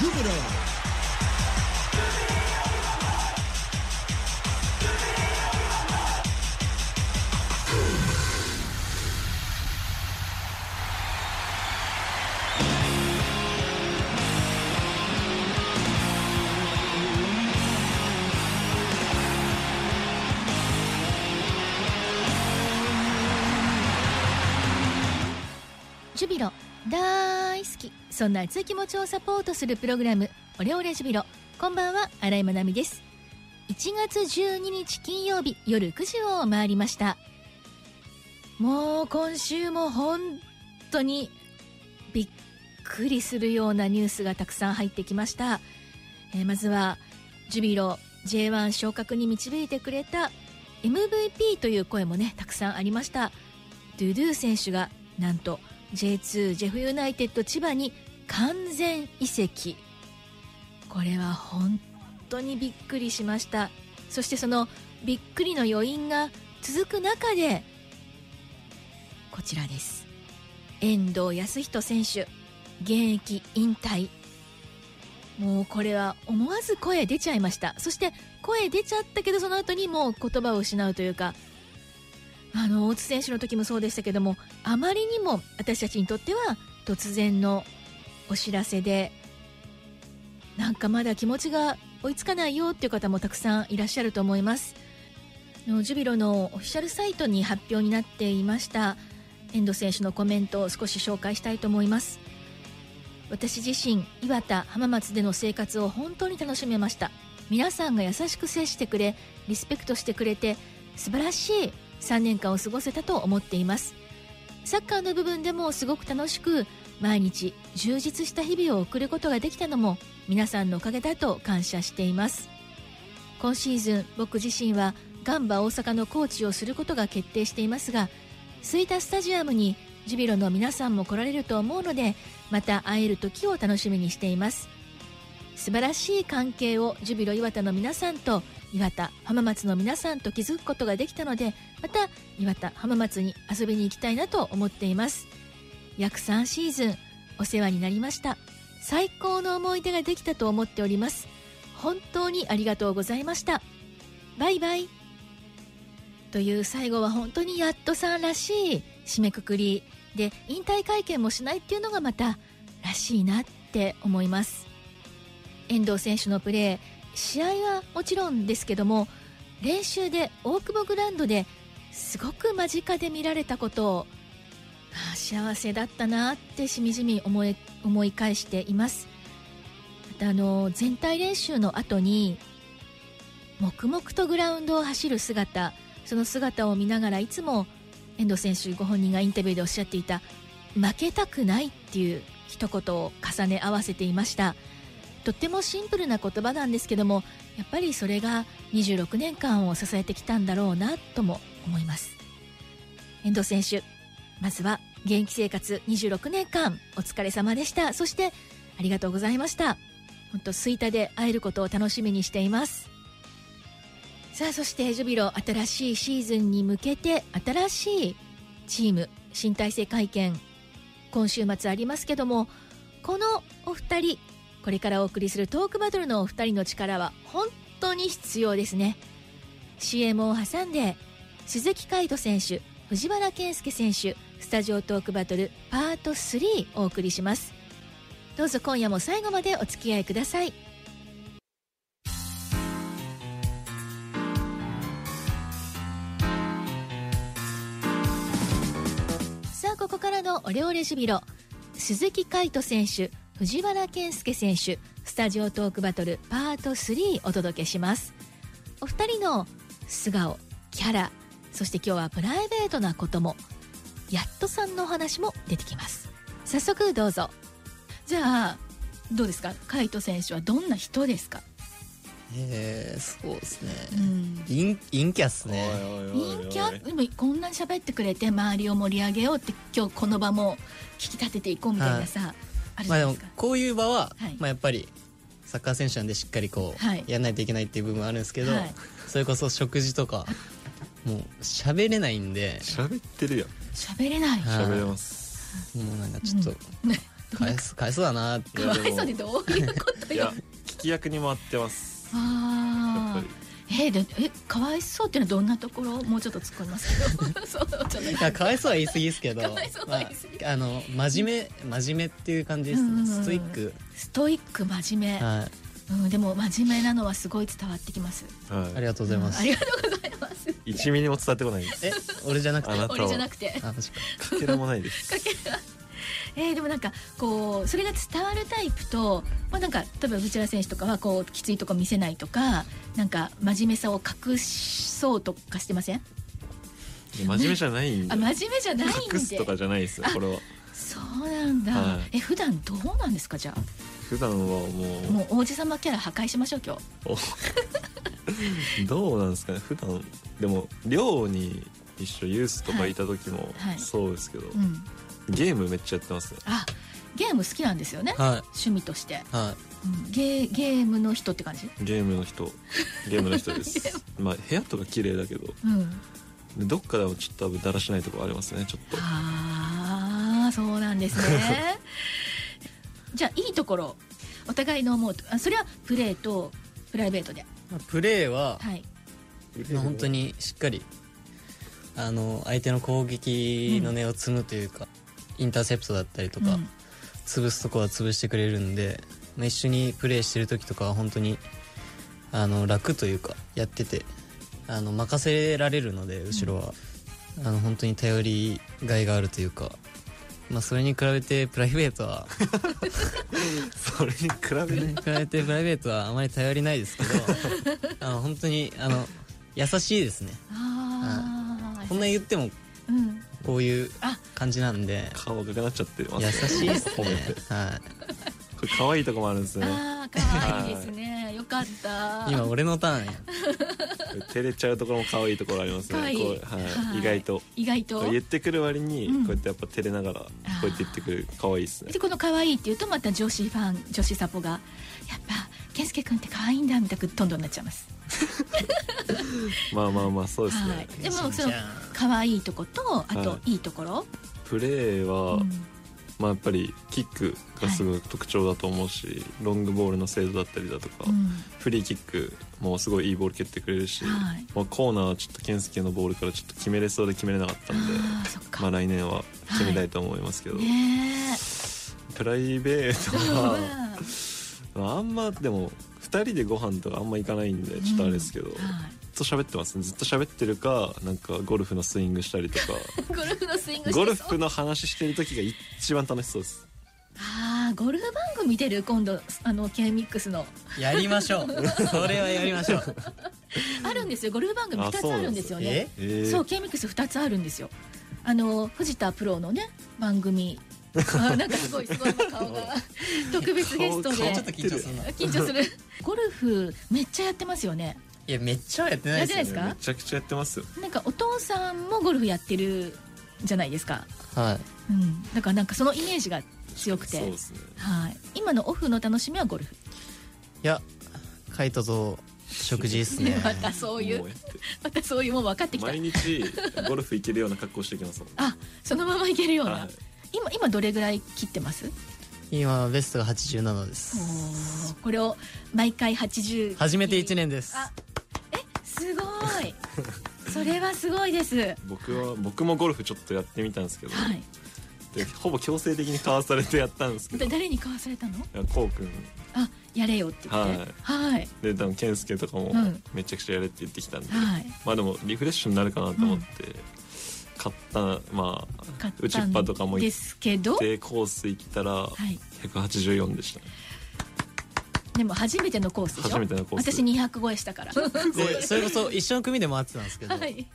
Jupiter. ジュビロ大好き。そんな熱い気持ちをサポートするプログラムオレオレジュビロ。こんばんは新井まなみです。1月12日金曜日夜9時を回りました。もう今週も本当にびっくりするようなニュースがたくさん入ってきました、えーまずはジュビロ J1 昇格に導いてくれた MVP という声もねたくさんありました。ドゥドゥ選手がなんと J2 ジェフユナイテッド千葉に完全移籍。これは本当にびっくりしました。そしてそのびっくりの余韻が続く中でこちらです。遠藤康人選手現役引退。もうこれは思わず声出ちゃいました。そして声出ちゃったけどその後にもう言葉を失うというかあの大津選手の時もそうでしたけどもあまりにも私たちにとっては突然のお知らせでなんかまだ気持ちが追いつかないよっていう方もたくさんいらっしゃると思います。のジュビロのオフィシャルサイトに発表になっていました。遠藤選手のコメントを少し紹介したいと思います。私自身岩田浜松での生活を本当に楽しめました。皆さんが優しく接してくれリスペクトしてくれて素晴らしい3年間を過ごせたと思っています。サッカーの部分でもすごく楽しく毎日充実した日々を送ることができたのも皆さんのおかげだと感謝しています。今シーズン僕自身はガンバ大阪のコーチをすることが決定していますが吹田スタジアムにジュビロの皆さんも来られると思うのでまた会える時を楽しみにしています。素晴らしい関係をジュビロ磐田の皆さんと岩田浜松の皆さんと築くことができたのでまた岩田浜松に遊びに行きたいなと思っています。約3シーズンお世話になりました。最高の思い出ができたと思っております。本当にありがとうございました。バイバイ。という最後は本当にやっとさんらしい締めくくりで引退会見もしないっていうのがまたらしいなって思います。遠藤選手のプレー試合はもちろんですけども練習で大久保グラウンドですごく間近で見られたことをああ幸せだったなってしみじみ思い思い返しています。またあの全体練習の後に黙々とグラウンドを走る姿その姿を見ながらいつも遠藤選手ご本人がインタビューでおっしゃっていた負けたくないっていう一言を重ね合わせていました。とってもシンプルな言葉なんですけどもやっぱりそれが26年間を支えてきたんだろうなとも思います。遠藤選手まずは現役生活26年間お疲れ様でした。そしてありがとうございました。本当吹田で会えることを楽しみにしています。さあそしてジュビロ新しいシーズンに向けて新しいチーム新体制会見今週末ありますけどもこのお二人これからお送りするトークバトルのお二人の力は本当に必要ですね。CM を挟んで鈴木海斗選手藤原健介選手スタジオトークバトルパート3お送りします。どうぞ今夜も最後までお付き合いください。さあここからのオレオレジュビロ鈴木海斗選手藤原健介選手スタジオトークバトルパート3お届けします。お二人の素顔キャラそして今日はプライベートなこともやっとさんのお話も出てきます。早速どうぞ。じゃあどうですか？海斗選手はどんな人ですか？えー、そうですね。うん。陰陰キャっすね。陰キャ？でもこんなに喋ってくれて周りを盛り上げようって今日この場も引き立てていこうみたいなさ、あるじまあでもゃないですか、こういう場は、はい。まあやっぱりサッカー選手なんでしっかりこう、はい。やんないといけないっていう部分はあるんですけど、はい。それこそ食事とかもう喋れないんで。喋ってるやん。喋れない、はい。喋れます。もうなんかちょっと、ねど返す返そうだなって。かわいそうでどういうことよ聞き役に回ってます。やああえーでえかわいそうっていうのはどんなところ？もうちょっと突っ込みますけど。そうかわいそうは言い過ぎですけどあ、あの真面目真面目っていう感じです。ね、うんうんうん。ストイック。ストイック真面目、はい。うん、でも真面目なのはすごい伝わってきます。はい。ありがとうございます、ありがとうございます。1ミリも伝わってこないです。え俺じゃなくて？あなたは俺じゃなくて。あ確かかけらもないです。かけらえー、でもなんかこうそれが伝わるタイプと、まあ、なんか例えば内田選手とかはこうきついとこ見せないとかなんか真面目さを隠そうとかしてません？真面目じゃないんであ真面目じゃないんで。隠すとかじゃないですよこれは。そうなんだ、はい。え普段どうなんですかじゃあ？普段はもう。もう王子様キャラ破壊しましょう今日。お どうなんですかね普段。でも寮に一緒ユースとかい。た時もそうですけど、うんゲームめっちゃやってますね。あゲーム好きなんですよね。はい。趣味として、はうん、ゲーゲームの人って感じ？ゲームの人。ゲームの人です。まあ部屋とか綺麗だけど。うん。でどっかでもちょっと多分だらしないとこありますねちょっと。ああそうなんですね。じゃあいいところ。お互いの思うとあそれはプレーとプライベートで。い、まあ、プレーは、はい。まあ、本当にしっかりあの相手の攻撃の根を積むというか、インターセプトだったりとか、うん。潰すとこは潰してくれるんで、まあ、一緒にプレーしてる時とかは本当にあの楽というかやっててあの任せられるので後ろは、あの本当に頼りがいがあるというか、まあ、それに比べてプライベートは それに比べ比べてプライベートはあまり頼りないですけど あの本当にあの優しいですね。ああこんな言ってもうんこういうあ感じなんで。顔赤くなっちゃってます優しいです褒めねて。はこれ可愛いとこもあるんですねあー可愛いですね。よかった。い今俺のターンや。照れちゃうところも可愛いところありますね。可愛い。こうはい。はい。意外と。意外と。言ってくる割にうん。こうやってやっぱ照れながらこうやって言ってくる可愛いですね。でこの可愛いっていうとまた女子ファン女子サポがやっぱ健介君って可愛いんだみたくどんどんなっちゃいます。まあまあまあそうですはねい。でもそのじゃあ可愛いとことあとはい。いいところ、プレーはうん。まあやっぱりキックがすごい特徴だと思うしロングボールの精度だったりだとかうん。フリーキックもすごいいいボール蹴ってくれるしはい。まあコーナーはちょっと健介のボールからちょっと決めれそうで決めれなかったんでまあ来年は決めたいと思いますけど、ねプライベートえはまああんまでも2人でご飯とかあんま行かないんでちょっとあれですけど、うんと喋ってます。ねずっと喋ってるかなんかゴルフのスイングしたりとか。ゴルフのスイングしてそう？ゴルフの話してる時が一番楽しそうです。ああゴルフ番組出る？今度あの K ミックスの。やりましょう。それはやりましょう。あるんですよ。ゴルフ番組あ2つあるんですよね。え？えー。そう K ミックス2つあるんですよ。あの藤田プロのね番組。あなんかすごいすごい顔が。特別ゲストで。緊張する。ゴルフめっちゃやってますよねいやめっちゃはやってないですよ。やってないめちゃくちゃやってますよ。なんかお父さんもゴルフやってるじゃないですか。はい。うん。だからなんかそのイメージが強くて。そうですね。はい。今のオフの楽しみはゴルフ。いやカイトと食事っすね。またそういう。もやってまたそういうもん分かってきた。毎日ゴルフ行けるような格好してきますもん。あそのままいけるような、はい。今今どれぐらい切ってます？今ベストが87です。これを毎回80初めて1年です。あえすごい。それはすごいです。は僕は僕もゴルフちょっとやってみたんですけど、い。でほぼ強制的に買わされてやったんですけど。誰に買わされたの？やこうくんあやれよって言って。はい。で多分健介とかもうん。めちゃくちゃやれって言ってきたんで、はい。まあでもリフレッシュになるかなと思って、買ったまあ打ちっぱとかも行っですけどてコース行ったらはい。184でしたねでも初めてのコースでしょ？初めてのコース。私200超えしたから。でそれこそ一緒の組で回ってたんですけど、はい。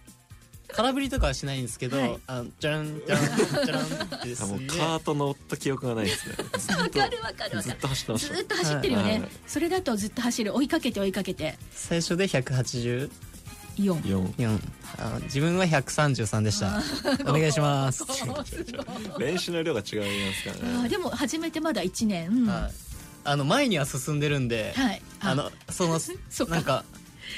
空振りとかはしないんですけど、はい。あのじゃらんじゃらんじゃらんってあすもうカート乗った記憶がないですね。ずっわかるわかるとずっわかる。と走ってました。ずっと走ってるよね、はい。それだとずっと走る。追いかけて追いかけて。最初で184 4あ自分は133でした。お願いします。練習の量が違いますからね。でも始めてまだ1年。はいあの前には進んでるんで、はい。あ。のその そっか。なんか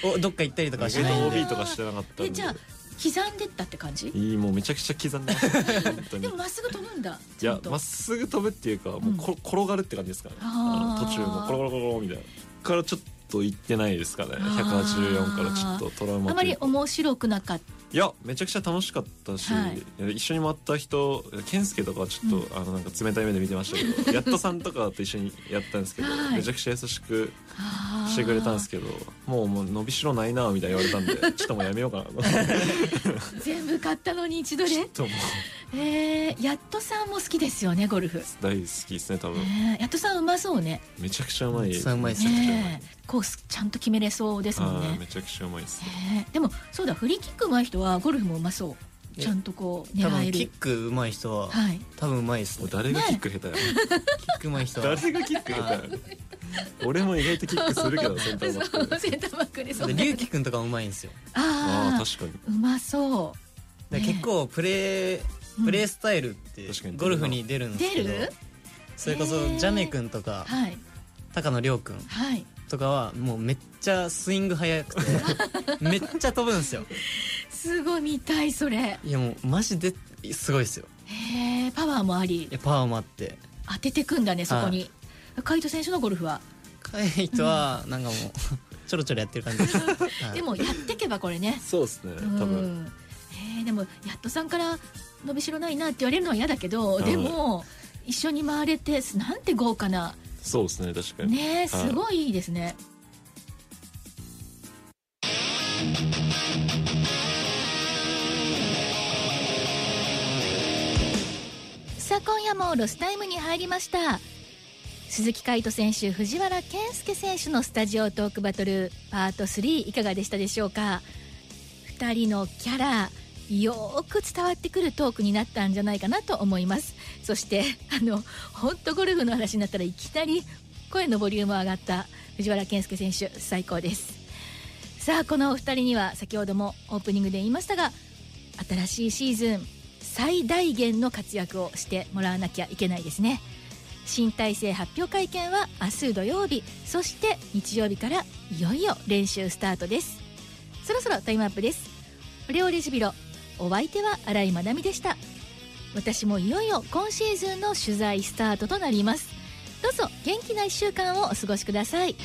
おどっか行ったりとかはしないん OB でとかしてなかったんで。えじゃあ刻んでったって感じ？いいもうめちゃくちゃ刻んで でもまっすぐ飛ぶんだいやまっすぐ飛ぶっていうかもうこ、転がるって感じですかね。途中もコロコロコロみたいなからちょっと行ってないですかね184からちょっとトラウマあまり面白くなかったいやめちゃくちゃ楽しかったし、はい。一緒に回った人健介とかはちょっと、あのなんか冷たい目で見てましたけどやっとさんとかと一緒にやったんですけど、はい。めちゃくちゃ優しくしてくれたんですけどもうもう伸びしろないなみたいに言われたんでちょっともうやめようかなと 全部買ったのに一度でちょっともうえー、やっとさんも好きですよねゴルフ、大好きですね多分。ねえやっとさんうまそうね。めちゃくちゃうまいめっちゃうまいです。めちゃくちゃうまい。ねえコースちゃんと決めれそうですもんね。めちゃくちゃうまいです。ねねえ。でもそうだフリーキックうまい人はゴルフもうまそう。えちゃんとこう多狙える。分キックうまい人ははい。多分うまいですね。誰がキック下手や、キックうまい人は。誰がキック下手や俺も意外とキックするけどセンターバック。センターバックでそう。で龍樹くんとかうまいんですよ。ああ確かに。うまそで結構プレーうんプレースタイルってゴルフに出るんですけどそれこそジャメ君とか高野亮君はい。とかはもうめっちゃスイング速くて めっちゃ飛ぶんですよ。すごい見たいそれ。いやもうマジですごいですよ。へえパワーもあり。パワーもあって。当ててくんだねそこに。海人選手のゴルフは？カイトはなんかもうちょろちょろやってる感じで もやってけばこれね。そうですねうん。多分へえでもやっとさんから伸びしろないなって言われるのは嫌だけどいでも一緒に回れてなんて豪華なそうですね確かに。ねえすごいいいですね。さあ今夜もロスタイムに入りました。鈴木海斗選手藤原健介選手のスタジオトークバトルパート3いかがでしたでしょうか？2人のキャラよく伝わってくるトークになったんじゃないかなと思います。そして あの本当ゴルフの話になったらいきなり声のボリューム上がった藤原健介選手最高です。さあこのお二人には先ほどもオープニングで言いましたが新しいシーズン最大限の活躍をしてもらわなきゃいけないですね。新体制発表会見は明日土曜日そして日曜日からいよいよ練習スタートです。そろそろタイムアップです。オレオレジビロお相手は新井まなみでした。私もいよいよ今シーズンの取材スタートとなります。どうぞ元気な1週間をお過ごしください。